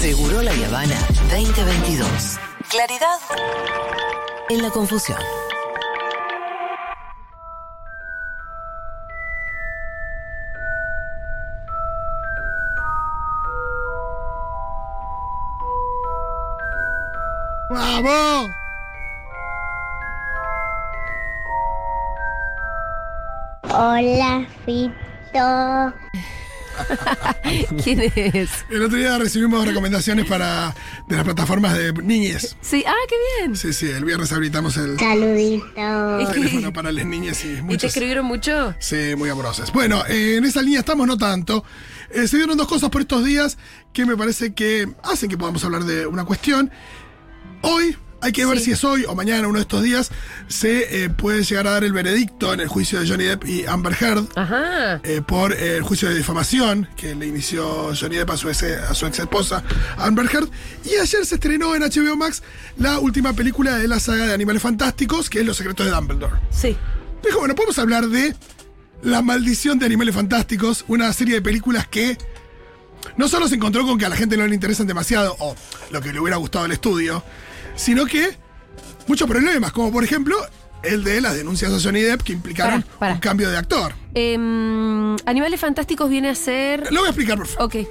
Seguro la Habana 2022. Claridad en la confusión. ¡Vamos! Hola, Fito. ¿Quién es? El otro día recibimos recomendaciones para de las plataformas de niñez. Sí, ah, qué bien. Sí, sí, el viernes habilitamos el Saludito. teléfono para las niñas y ¿Y te muchos. escribieron mucho? Sí, muy amorosas. Bueno, eh, en esa línea estamos, no tanto. Eh, se dieron dos cosas por estos días que me parece que hacen que podamos hablar de una cuestión. Hoy, hay que ver Sí. si es hoy o mañana, uno de estos días, se eh, puede llegar a dar el veredicto en el juicio de Johnny Depp y Amber Heard. Ajá. eh, por eh, el juicio de difamación que le inició Johnny Depp a su, ex, a su ex esposa Amber Heard. Y ayer se estrenó en HBO Max la última película de la saga de Animales Fantásticos, que es Los Secretos de Dumbledore. Sí. Dijo, bueno, podemos hablar de La Maldición de Animales Fantásticos, una serie de películas que no solo se encontró con que a la gente no le interesan demasiado, o lo que le hubiera gustado al estudio, sino que muchos problemas, como por ejemplo el de las denuncias a Johnny Depp que implicaron Pará, pará. un cambio de actor. Em, Animales Fantásticos viene a ser. Lo voy a explicar, por favor. Ok.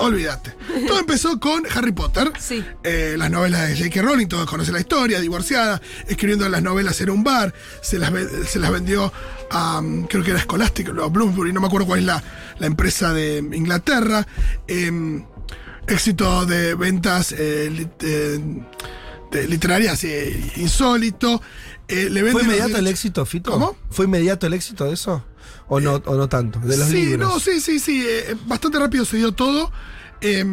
Olvídate. Todo empezó con Harry Potter. Sí. Eh, las novelas de J.K. Rowling, todos conocen la historia, divorciada, escribiendo las novelas en un bar, se las, se las vendió a, mm, creo que era Scholastic o Bloomsbury, no me acuerdo cuál es la, la empresa de Inglaterra. Em, éxito de ventas eh, eh, de literarias eh, insólito. Eh, le ¿Fue los inmediato el éxito, Fito? ¿Cómo? ¿Fue inmediato el éxito de eso? ¿O no, o no tanto? De los sí, libros. no, sí, sí, sí. eh, bastante rápido se dio todo. eh,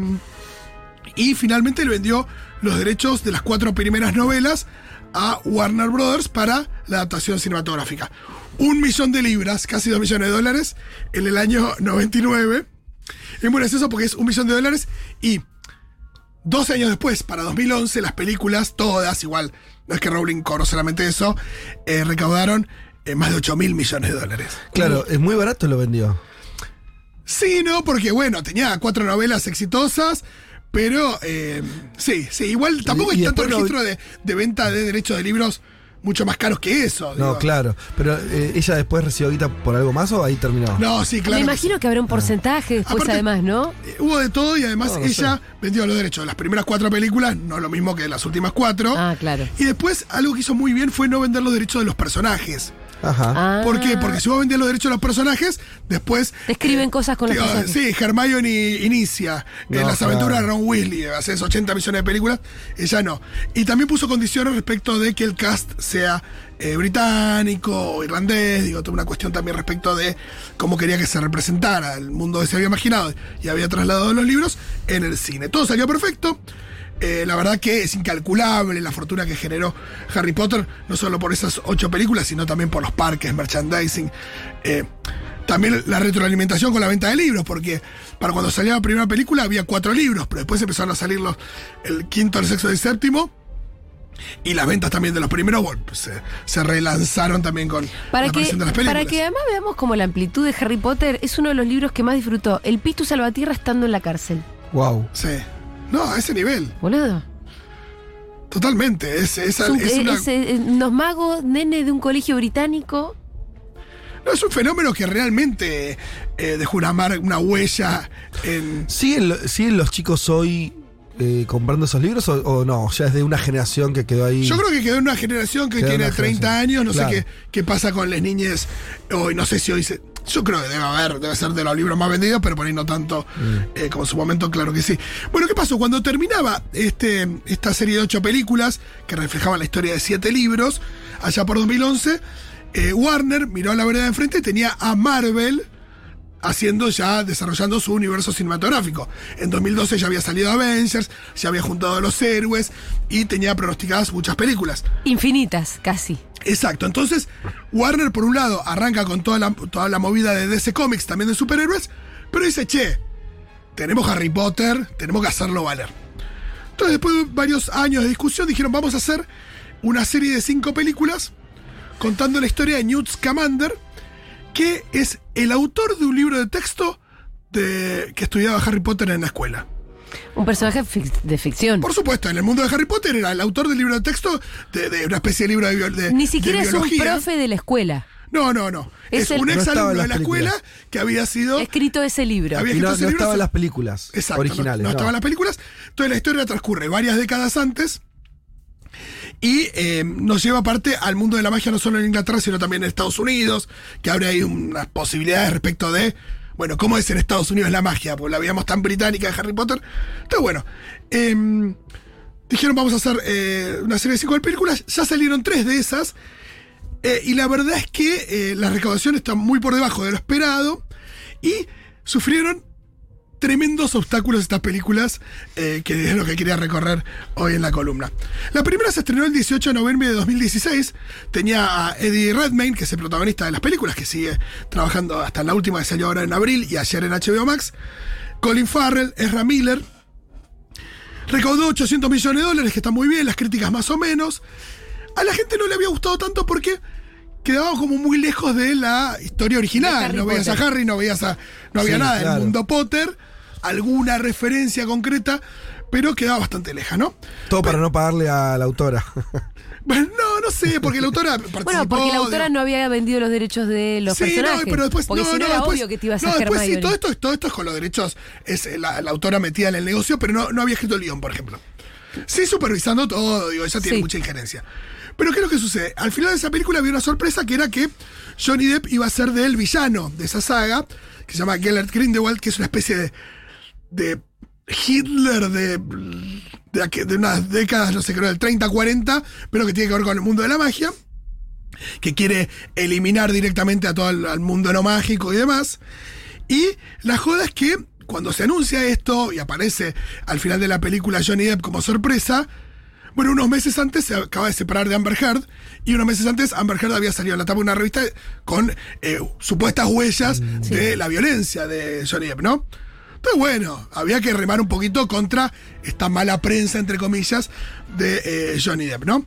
y finalmente le vendió los derechos de las cuatro primeras novelas a Warner Brothers para la adaptación cinematográfica. Un millón de libras, casi dos millones de dólares, en el año 99. Es muy gracioso porque es un millón de dólares y 12 años después, para 2011, las películas, todas, igual, no es que Rowling cobró solamente eso, eh, recaudaron eh, más de 8 mil millones de dólares. Claro, es muy barato lo vendió. Sí, no, porque bueno, tenía cuatro novelas exitosas, pero eh, sí, sí, igual tampoco hay tanto no- registro de, de venta de derechos de libros mucho más caros que eso. No, digo. claro. Pero eh, ella después recibió guita por algo más o ahí terminó. No, sí, claro. Me imagino que habrá un porcentaje después, Aparte- además, ¿no? Eh, Hubo de todo y además No, no ella vendió los derechos de las primeras cuatro películas, no lo mismo que de las últimas cuatro. Ah, claro. Y después algo que hizo muy bien fue no vender los derechos de los personajes. Ajá. Ah. ¿Por qué? Porque si vos vendías los derechos de los personajes, después. Te escriben cosas con los digo, personajes. Sí, Hermione inicia en las aventuras de Ron Weasley, haces 80 millones de películas, ella no. Y también puso condiciones respecto de que el cast sea eh, británico o irlandés, digo, toda una cuestión también respecto de cómo quería que se representara el mundo que se había imaginado y había trasladado los libros en el cine. Todo salió perfecto. Eh, la verdad que es incalculable la fortuna que generó Harry Potter, no solo por esas ocho películas, sino también por los parques, merchandising. eh, también la retroalimentación con la venta de libros, porque para cuando salió la primera película había cuatro libros, pero después empezaron a salir los, el quinto, el sexto y el séptimo. Y las ventas también de los primeros bueno, pues, se, se relanzaron también con Para la que, aparición de las películas. para que además veamos como la amplitud de Harry Potter, es uno de los libros que más disfrutó. El Pistu Salvatierra estando en la cárcel. Wow. Sí. No, a ese nivel, Boludo. totalmente. Es, es- Es un- es una- es, eh, unos magos, nene de un colegio británico. no, es un fenómeno que realmente eh, dejó una, mar- una huella en, ¿Siguen, lo- siguen los chicos hoy eh, comprando esos libros o, o no? Ya es de una generación que quedó ahí. Yo creo que quedó en una generación que Quedó tiene una 30 generación. años, no Claro. sé qué, qué pasa con las niñas hoy, no sé si hoy se... Yo creo que debe haber, debe ser de los libros más vendidos, pero por ahí no tanto Mm. eh, como en su momento, claro que sí. Bueno, ¿qué pasó? Cuando terminaba este, esta serie de ocho películas que reflejaban la historia de siete libros, allá por 2011, eh, Warner miró a la vereda de enfrente y tenía a Marvel haciendo ya, desarrollando su universo cinematográfico. En 2012 ya había salido Avengers, ya había juntado a los héroes y tenía pronosticadas muchas películas. Infinitas, casi. Exacto, entonces Warner por un lado arranca con toda la, toda la movida de DC Comics, también de superhéroes, pero dice, che, tenemos Harry Potter, tenemos que hacerlo valer. Entonces después de varios años de discusión dijeron, vamos a hacer una serie de cinco películas contando la historia de Newt Scamander, que es el autor de un libro de texto de, que estudiaba Harry Potter en la escuela. Un personaje fic- de ficción. Por supuesto, en el mundo de Harry Potter era el autor del libro de texto de, de una especie de libro de, de- Ni de siquiera es un profe de la escuela. No, no, no. Es Es, un ex estaba en alumno de la escuela que había sido. Escrito ese libro. Había- Y no, escrito ese no libro estaba en las películas Exacto, no- originales. No, no. estaban las películas. Entonces la historia transcurre varias décadas antes. Y eh, nos lleva aparte al mundo de la magia no solo en Inglaterra, sino también en Estados Unidos, que abre ahí unas posibilidades respecto de, bueno, cómo es en Estados Unidos la magia, porque la veíamos tan británica de Harry Potter. Entonces, bueno, em, dijeron vamos a hacer eh, una serie de cinco películas, ya salieron tres de esas, eh, y la verdad es que la recaudación está muy por debajo de lo esperado, y sufrieron tremendos obstáculos estas películas, eh, que es lo que quería recorrer hoy en la columna. La primera se estrenó el 18 de noviembre de 2016. Tenía a Eddie Redmayne, que es el protagonista de las películas, que sigue trabajando hasta la última que salió ahora en abril y ayer en HBO Max. Colin Farrell, Ezra Miller. Recaudó 800 millones de dólares, que está muy bien, las críticas más o menos. A la gente no le había gustado tanto porque quedaba como muy lejos de la historia original. No veías a. Harry, no veías a. No había Sí, nada claro. del mundo Potter, alguna referencia concreta, pero quedaba bastante leja, ¿no? Todo para no pagarle a la autora. Bueno, no, no sé, porque la autora participó. Bueno, porque la autora no había vendido los derechos de los Sí, personajes. no, pero después porque no, si no, no, era después- obvio que te ibas a no, hacer después sí, todo esto, todo esto es con los derechos, es eh, la, la autora metida en el negocio, pero no, no había escrito el guion, por ejemplo. Sí, supervisando todo, digo, ella tiene Sí. mucha injerencia. Pero ¿qué es lo que sucede? Al final de esa película había una sorpresa que era que Johnny Depp iba a ser del villano de esa saga, que se llama Gellert Grindelwald, que es una especie de, de Hitler de, de, unas décadas, no sé, creo del 30, 40, pero que tiene que ver con el mundo de la magia que quiere eliminar directamente a todo el al mundo no mágico y demás. Y la joda es que cuando se anuncia esto y aparece al final de la película Johnny Depp como sorpresa, bueno, unos meses antes se acaba de separar de Amber Heard y unos meses antes Amber Heard había salido en la tapa de una revista con eh, supuestas huellas de la violencia de Johnny Depp, ¿no? Bueno, había que remar un poquito contra esta mala prensa, entre comillas, de eh, Johnny Depp, ¿no?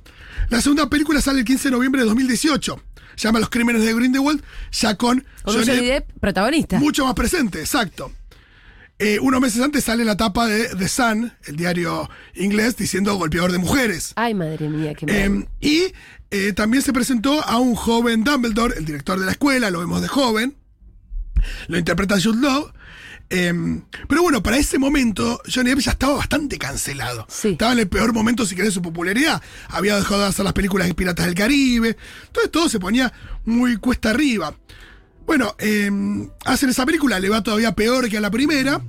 La segunda película sale el 15 de noviembre de 2018. Se llama Los Crímenes de Grindelwald, ya con, Johnny Depp protagonista. mucho más presente, exacto. Eh, unos meses antes sale la tapa de The Sun, el diario inglés, diciendo golpeador de mujeres. Ay, madre mía, qué mal. Eh, y eh, también se presentó a un joven Dumbledore, el director de la escuela, lo vemos de joven. Lo interpreta Jude Law. Eh, pero bueno, para ese momento, Johnny Depp ya estaba bastante cancelado. Sí. Estaba en el peor momento, si querés, de su popularidad. Había dejado de hacer las películas de Piratas del Caribe. Entonces todo se ponía muy cuesta arriba. Bueno, eh, hacen esa película, le va todavía peor que a la primera.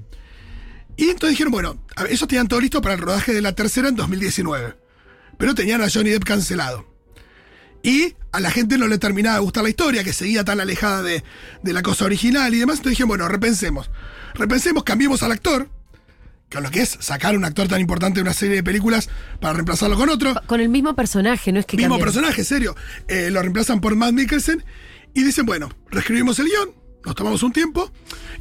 Y entonces dijeron, bueno, ellos tenían todo listo para el rodaje de la tercera en 2019. Pero tenían a Johnny Depp cancelado. Y a la gente no le terminaba de gustar la historia, que seguía tan alejada de, de la cosa original y demás. Entonces dijeron, bueno, repensemos. Repensemos, cambiemos al actor. Que lo que es sacar un actor tan importante de una serie de películas para reemplazarlo con otro. Con el mismo personaje, no es que Mismo cambiaron. personaje, serio. Eh, lo reemplazan por Matt Mikkelsen y dicen, bueno, reescribimos el guion, nos tomamos un tiempo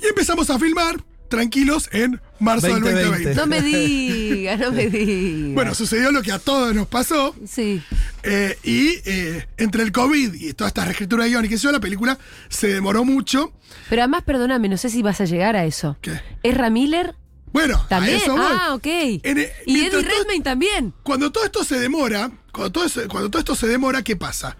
y empezamos a filmar tranquilos en marzo del 2020. 2020. No me digas, no me digas. Bueno, sucedió lo que a todos nos pasó. Sí. eh, y eh, entre el COVID y toda esta reescritura de guion y que yo, la película se demoró mucho. Pero además, perdóname, no sé si vas a llegar a eso. ¿Qué? ¿Ezra Miller? Bueno, ¿También? a eso voy. Ah, ok. En, eh, y Eddie Redmayne también. Cuando todo esto se demora, cuando todo, eso- cuando todo esto se demora, ¿qué pasa?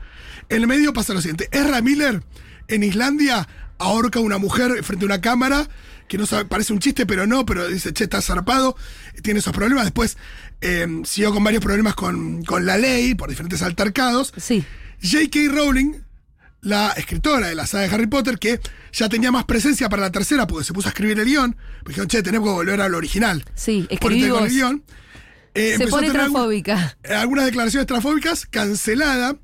En el medio pasa lo siguiente. Ezra Miller en Islandia ahorca a una mujer frente a una cámara que no sabe, parece un chiste, pero no, pero dice, che, está zarpado, tiene esos problemas. Después eh, siguió con varios problemas con, con la ley, por diferentes altercados. Sí. J.K. Rowling, la escritora de la saga de Harry Potter, que ya tenía más presencia para la tercera porque se puso a escribir el guion, porque dijeron, che, tenemos que volver a lo original. Sí, vos. el guion. Eh, Se pone algún- transfóbica. algunas declaraciones transfóbicas, cancelada.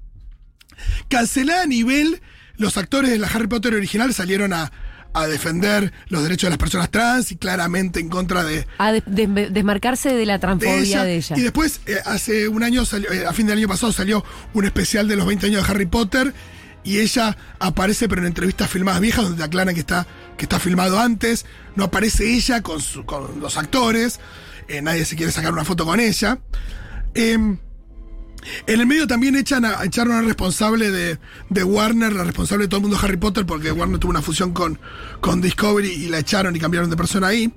Cancelada a nivel, los actores de la Harry Potter original salieron a, a defender los derechos de las personas trans y claramente en contra de, A des- des- desmarcarse de la de transfobia ella. de ella. Y después, eh, hace un año, salió- eh, a fin del año pasado, salió un especial de los 20 años de Harry Potter. Y ella aparece, pero en entrevistas filmadas viejas, donde aclaran que está, que está filmado antes. No aparece ella con, su- con los actores. eh, nadie se quiere sacar una foto con ella. Em, en el medio también echan a, echaron a una responsable de, de Warner, la responsable de todo el mundo de Harry Potter, porque Warner tuvo una fusión con, con Discovery y la echaron y cambiaron de persona ahí.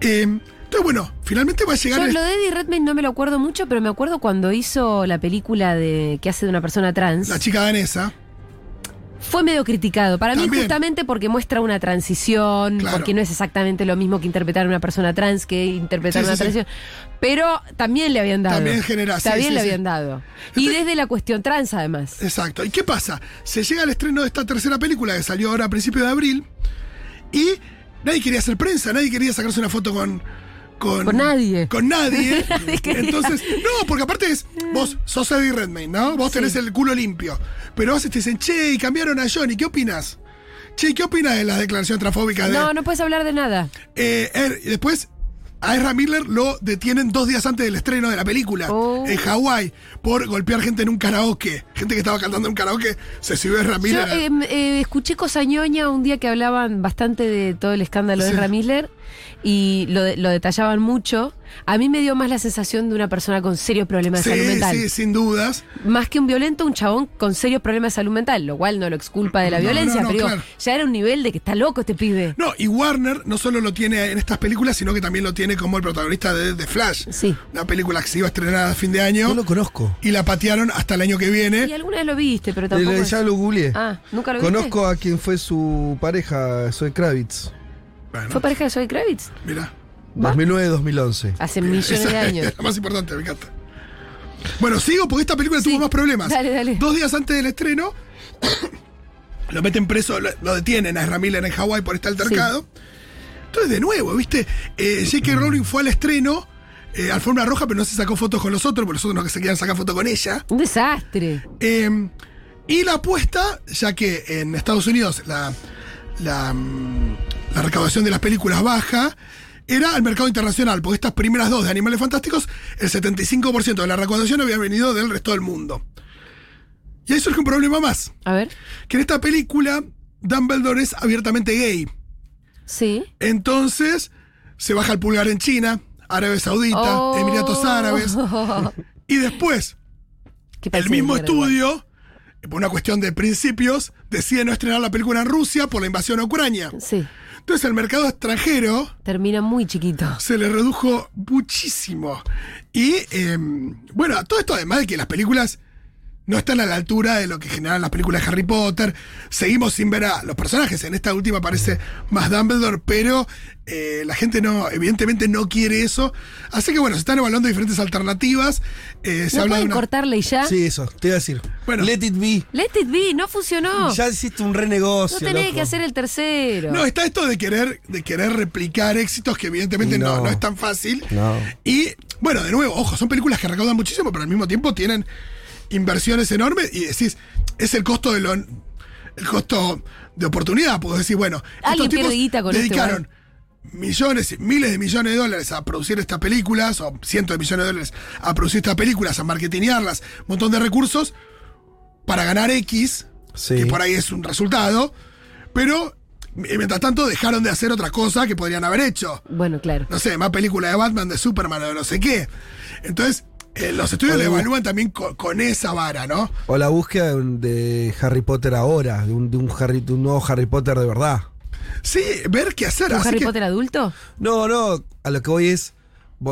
Eh, entonces, Entonces, bueno, finalmente va a llegar. Yo el- lo de Eddie Redmayne no me lo acuerdo mucho, pero me acuerdo cuando hizo la película de que hace de una persona trans. la chica danesa. Fue medio criticado. Para mí, justamente porque muestra una transición, Claro. porque no es exactamente lo mismo que interpretar a una persona trans que interpretar Sí, una sí, sí. transición. Pero también le habían dado. También genera- También le habían dado. Y desde la cuestión trans, además. Exacto. ¿Y qué pasa? Se llega al estreno de esta tercera película que salió ahora a principios de abril y nadie quería hacer prensa, nadie quería sacarse una foto con. Con, Con nadie. Con nadie. Entonces, no, porque aparte es, vos sos Eddie Redmayne, ¿no? Vos tenés el culo limpio. Pero vos te dicen, che, y cambiaron a Johnny, ¿qué opinas? Che, ¿qué opinas de las declaraciones transfóbicas de.? No, no puedes hablar de nada. Eh, er- después a Ezra Miller lo detienen dos días antes del estreno de la película Oh. en Hawái por golpear gente en un karaoke. Gente que estaba cantando en un karaoke se subió a Ezra Yo Miller. eh, eh, escuché Cosa Ñoña un día que hablaban bastante de todo el escándalo de Sí. Ramiller y lo, de- lo detallaban mucho. A mí me dio más la sensación de una persona con serios problemas de salud mental. sí, sin dudas. Más que un violento, un chabón con serios problemas de salud mental, lo cual no lo exculpa de la No, violencia, no, no, pero digo, claro. ya era un nivel de que está loco este pibe. No, y Warner no solo lo tiene en estas películas, sino que también lo tiene como el protagonista de The Flash. Sí. Una película que se iba a estrenar a fin de año No lo conozco. y la patearon hasta el año que Y viene. alguna vez lo viste, pero tampoco. Es- Ya lo googleé. Ah, ¿nunca lo viste? Conozco a quien fue su pareja, Zoe Kravitz. Bueno, ¿Fue pareja de Zoe Kravitz? mira. 2009-2011. Hace millones de Esa es años. la más importante, me encanta. Bueno, sigo porque esta película Sí, tuvo más problemas. dale, dale. Dos días antes del estreno, lo meten preso, lo, lo detienen a Ezra Miller en Hawái por este altercado. Entonces, de nuevo, ¿viste? Eh, J.K. Rowling fue al estreno, eh, alfombra roja, pero no se sacó fotos con los otros, porque los otros no se querían sacar fotos con ella. Un desastre. Eh, y la apuesta, ya que en Estados Unidos la, la, mm, la recaudación de las películas baja, era al mercado internacional, porque estas primeras dos de Animales Fantásticos, el 75% de la recaudación había venido del resto del mundo. Y ahí surge un problema más, A ver. que en esta película Dumbledore es abiertamente gay. Sí. Entonces se baja el pulgar en China, Arabia Saudita, Oh. Emiratos Árabes, y después ¿Qué el mismo estudio, por una cuestión de principios, decide no estrenar la película en Rusia por la invasión a Ucrania. Sí. Entonces el mercado extranjero Termina muy chiquito. se le redujo muchísimo. Y eh, bueno, todo esto además de que las películas no están a la altura de lo que generan las películas de Harry Potter. Seguimos sin ver a los personajes. En esta última aparece más Dumbledore, pero eh, la gente no, evidentemente no quiere eso. Así que bueno, se están evaluando diferentes alternativas. Eh, se ¿No habla de pueden una. cortarle y ya? Sí, eso, te iba a decir. Bueno. Let it be. Let it be, no funcionó. Ya hiciste un no renegocio. tenés loco. que hacer el tercero. No, está esto de querer, de querer replicar éxitos que evidentemente no. no. no es tan fácil. No. Y bueno, de nuevo, ojo, son películas que recaudan muchísimo, pero al mismo tiempo tienen inversiones enormes y decís, es el costo de lo. El costo de oportunidad, puedo decir, bueno, estos tipos con dedicaron millones, y miles de millones de dólares a producir estas películas, o cientos de millones de dólares a producir estas películas, a marketingarlas, un montón de recursos para ganar X, Sí. que por ahí es un resultado, pero eh, mientras tanto dejaron de hacer otra cosa que podrían haber hecho. Bueno, claro. No sé, más película de Batman, de Superman o de no sé qué. Entonces, eh, los estudios lo evalúan también co- con, esa vara, ¿no? O la búsqueda de, un- de Harry Potter ahora, de un, de un Harry, de un nuevo Harry Potter de verdad. Sí, ver qué hacer. ¿Un Así Harry que- Potter adulto? No, no, a lo que voy es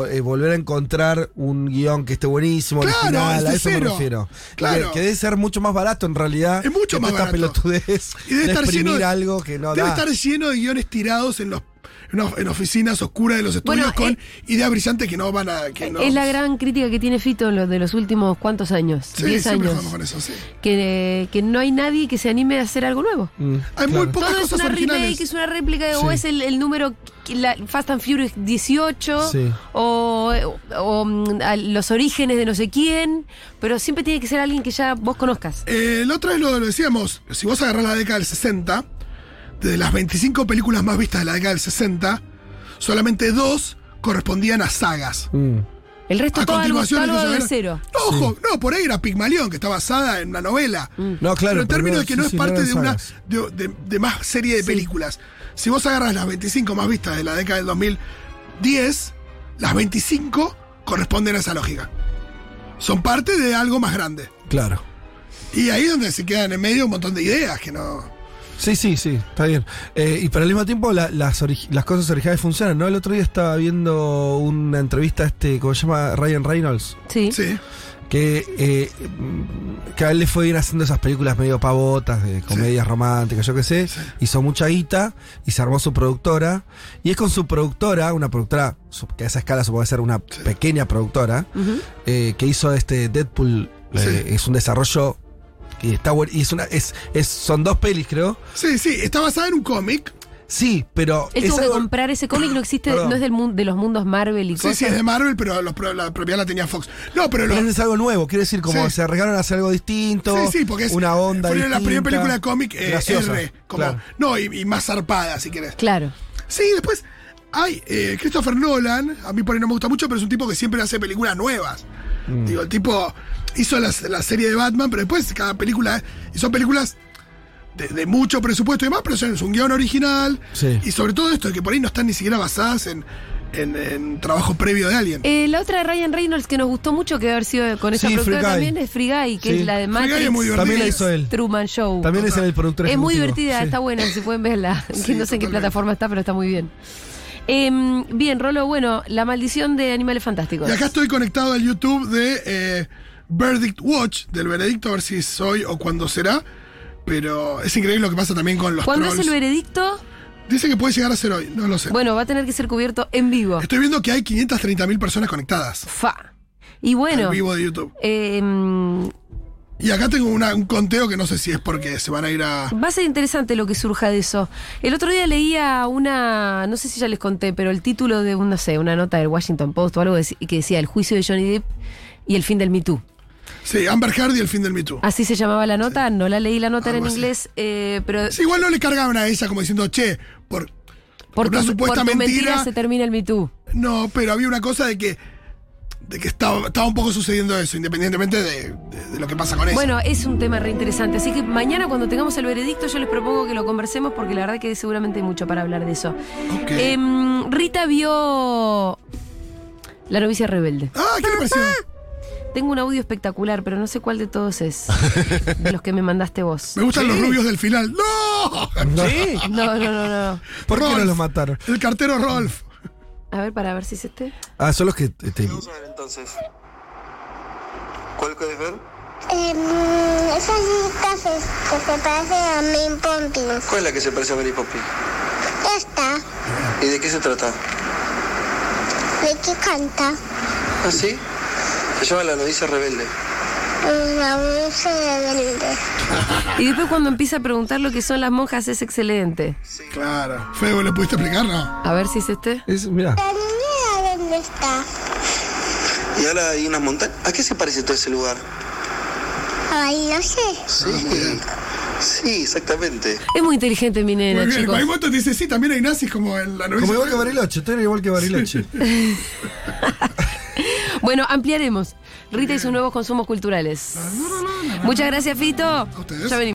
eh, volver a encontrar un guion que esté buenísimo, Claro, original, a eso me refiero. Claro. Que, que debe ser mucho más barato en realidad. Es mucho que más barato. pelotudez Y debe de estar lleno de, algo que no debe da. estar lleno de guiones tirados en los en, of- en oficinas oscuras de los estudios Bueno, con eh, ideas brillantes que no van a. Que no, Es la gran crítica que tiene Fito en los de los últimos cuántos años, Sí, 10 siempre años, jugamos con eso, sí. que, que no hay nadie que se anime a hacer algo nuevo. Mm, Hay muy pocas Todo es cosas una originales. remake, es una réplica, de- o Sí. es el, el número, la- Fast and Furious 18, Sí. o, o, mm, a los orígenes de no sé quién, pero siempre tiene que ser alguien que ya vos conozcas. Eh, la otra vez lo, lo decíamos, si vos agarrás la década del 60, de las 25 películas más vistas de la década del 60, solamente dos correspondían a sagas. Mm. El resto A todo algo, continuación, algo de era- cero. No, ojo, no, por ahí era Pigmalión, que está basada en una novela. No, claro. pero en términos de que sí, no es sí, parte de una de- de más serie de películas. Si vos agarras las 25 más vistas de la década del 2010, las 25 corresponden a esa lógica. Son parte de algo más grande. Claro. Y ahí es donde se quedan en medio un montón de ideas que no. Sí, sí, sí, está bien. Eh, y pero al mismo tiempo la- las, las cosas originales funcionan, ¿no? El otro día estaba viendo una entrevista a este, ¿cómo se llama? Ryan Reynolds. Sí. Sí. Que, eh, que a él le fue ir haciendo esas películas medio pavotas, de comedias románticas, yo qué sé. Hizo mucha guita y se armó su productora. Y es con su productora, una productora que a esa escala supongo ser una pequeña productora, eh, que hizo este Deadpool. eh, es un desarrollo y está bueno. Y es una, es, es, son dos pelis, creo. Sí, sí, está basada en un cómic. Sí, pero. Él es tuvo que algo- comprar ese cómic, no existe, Perdón. no es del mundo, de los mundos Marvel y Sí, cosas. sí, es de Marvel, pero los la propiedad la tenía Fox. No, pero lo, Pero es algo nuevo, quiere decir, como Sí. se arriesgaron a hacer algo distinto. Sí, sí, porque es una onda. fue la primera película de cómic eh, graciosa, R. Como, claro. No, y, y más zarpada, si querés. Claro. Sí, después hay eh, Christopher Nolan, a mí por ahí no me gusta mucho, pero es un tipo que siempre hace películas nuevas. Mm. Digo, el tipo hizo las- la, serie de Batman, pero después cada película, y son películas de, de mucho presupuesto y demás, pero es un guion original. Sí. Y sobre todo esto, que por ahí no están ni siquiera basadas en, en- en trabajo previo de alguien. Eh, la otra de Ryan Reynolds que nos gustó mucho, que debe haber sido con esa Sí, productora también, es Free Guy, que Sí. es la de Free Guy Matrix. es muy divertida. También la hizo él. Truman Show. También es el productor Es muy divertida, sí. está buena, si pueden verla. Que no sé en qué plataforma está, pero está muy bien. Em, bien, Rolo, bueno, la maldición de animales fantásticos. Y acá estoy conectado al YouTube de eh, Verdict Watch, del veredicto, a ver si es hoy o cuándo será. Pero es increíble lo que pasa también con los ¿Cuándo es el veredicto? Dice que puede llegar a ser hoy, no lo sé. Bueno, va a tener que ser cubierto en vivo. Estoy viendo que hay 530.000 personas conectadas Fa. Y bueno, al vivo de YouTube. em, Y acá tengo una- un conteo que no sé si es porque se van a ir a. Va a ser interesante lo que surja de eso. El otro día leía una, no sé si ya les conté, pero el título de, no sé, una nota del Washington Post o algo que decía el juicio de Johnny Depp y el fin del Me Too. Sí, Amber Heard y el fin del Me Too. Así se llamaba la nota, no la leí la nota era en inglés, eh, pero Sí, igual no le cargaban a ella como diciendo, che, por. por, una tu, supuesta por tu mentira, mentira. se termina el Me Too. No, pero había una cosa de que. De que estaba, estaba un poco sucediendo eso, independientemente de, de- de lo que pasa con eso. Bueno, es un tema re interesante, así que mañana cuando tengamos el veredicto yo les propongo que lo conversemos porque la verdad que seguramente hay mucho para hablar de eso. Em, Rita vio La novicia rebelde. ah, ¿qué le pareció? Tengo un audio espectacular, pero no sé cuál de todos es. De los que me mandaste vos. Me gustan los rubios del final. ¡No! ¿Sí? No, no, no, no. ¿Por qué no Rolf. los mataron? El cartero Rolf. A ver, para ver si es este. Ah, son los que. Vamos a ver entonces. ¿Cuál quieres ver? Em, esas citas es- que se parecen a mi Pompi. ¿Cuál es la que se parece a Mary Poppins? Esta, ¿Y de qué se trata? ¿de qué canta? ¿Ah, sí? Se llama La novicia rebelde. Y después cuando empieza a preguntar lo que son las monjas es excelente. Claro. Feo, ¿le pudiste explicar? No. A ver si es este. es, mirá. La niña, ¿dónde está? Y ahora hay unas montañas. ¿A qué se parece todo ese lugar? Ay, no sé. Sí. Sí, exactamente. Es muy inteligente mi nena, Muy bien. chicos. Hay dice, sí, también hay nazis como en la novicia. Como igual que Bariloche, eran igual que Bariloche. Bueno, ampliaremos. Rita y sus nuevos consumos culturales. Muchas gracias, Fito. ustedes. Ya venimos.